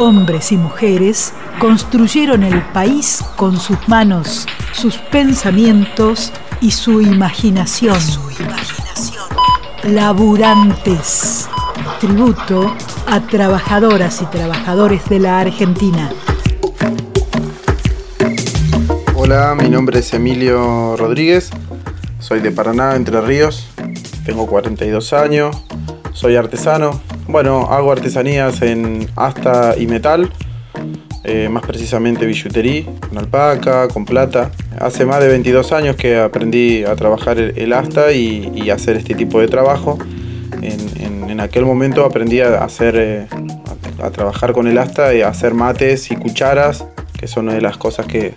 hombres y mujeres construyeron el país con sus manos, sus pensamientos y su imaginación. Laburantes. Tributo a trabajadoras y trabajadores de la Argentina. Hola, mi nombre es Emilio Rodríguez, soy de Paraná, Entre Ríos, tengo 42 años, soy artesano. Bueno, hago artesanías en asta y metal, eh, más precisamente billutería, con alpaca, con plata. Hace más de 22 años que aprendí a trabajar el, asta y, hacer este tipo de trabajo. En, aquel momento aprendí a hacer, eh, a, trabajar con el asta y a hacer mates y cucharas, que son una de las cosas que,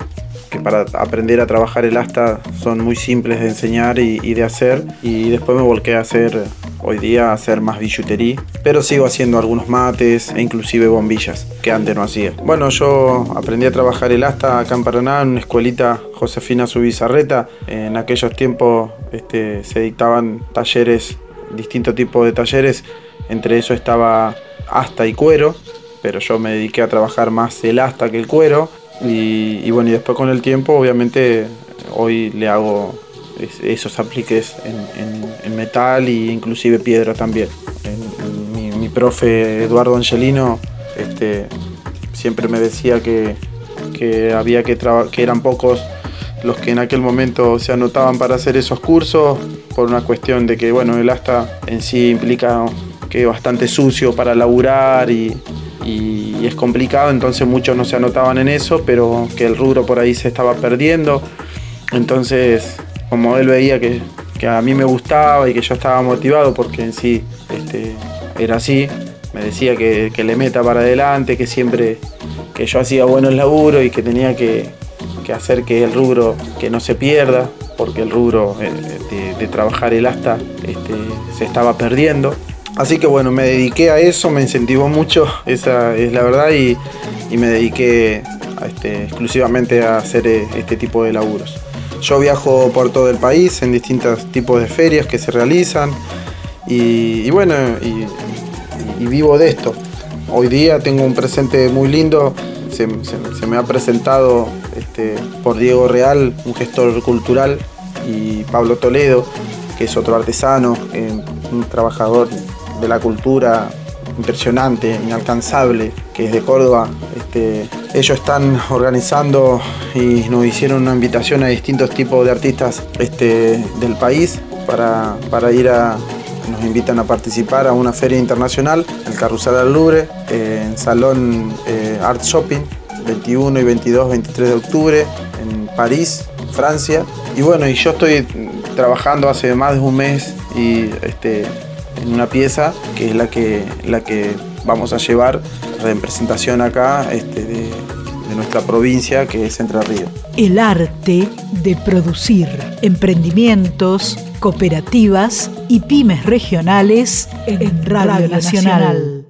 que para aprender a trabajar el asta son muy simples de enseñar y, de hacer. Y después me volqué a hacer, hoy día, hacer más billutería. Pero sigo haciendo algunos mates e inclusive bombillas, que antes no hacía. Bueno, yo aprendí a trabajar el asta acá en Paraná, en una escuelita Josefina Subizarreta. En aquellos tiempos este, se dictaban talleres, distintos tipos de talleres. Entre eso estaba asta y cuero, pero yo me dediqué a trabajar más el asta que el cuero y, bueno, y después con el tiempo, obviamente, hoy le hago esos apliques en, metal e inclusive piedra también. mi, profe Eduardo Angelino este, siempre me decía que, había que, que eran pocos los que en aquel momento se anotaban para hacer esos cursos por una cuestión de que bueno el asta en sí implica que es bastante sucio para laburar y, y es complicado, entonces muchos no se anotaban en eso, pero que el rubro por ahí se estaba perdiendo. Entonces, como él veía que, a mí me gustaba y que yo estaba motivado, porque en sí este, era así, me decía que, le meta para adelante, que siempre que yo hacía bueno el laburo y que tenía que, hacer que el rubro que no se pierda, porque el rubro eh, de, trabajar el asta este, se estaba perdiendo. Así que bueno, me dediqué a eso, me incentivó mucho, esa es la verdad, y, me dediqué este, exclusivamente a hacer eh, este tipo de laburos. Yo viajo por todo el país en distintos tipos de ferias que se realizan y, bueno, y, vivo de esto. Hoy día tengo un presente muy lindo, se, me ha presentado este, por Diego Real, un gestor cultural, y Pablo Toledo, que es otro artesano, eh, un trabajador de la cultura impresionante, inalcanzable, que es de Córdoba. Este, ellos están organizando y nos hicieron una invitación a distintos tipos de artistas este, del país para, ir a, nos invitan a participar a una feria internacional, el Carrusel del Louvre, en Salón eh, Art Shopping, 21 y 22, 23 de octubre, en París, Francia. Y bueno, y yo estoy trabajando hace más de un mes y este, en una pieza que es la que, la que vamos a llevar en presentación acá este, de, de nuestra provincia que es Entre Ríos. El arte de producir emprendimientos, cooperativas y pymes regionales en Radio, Nacional.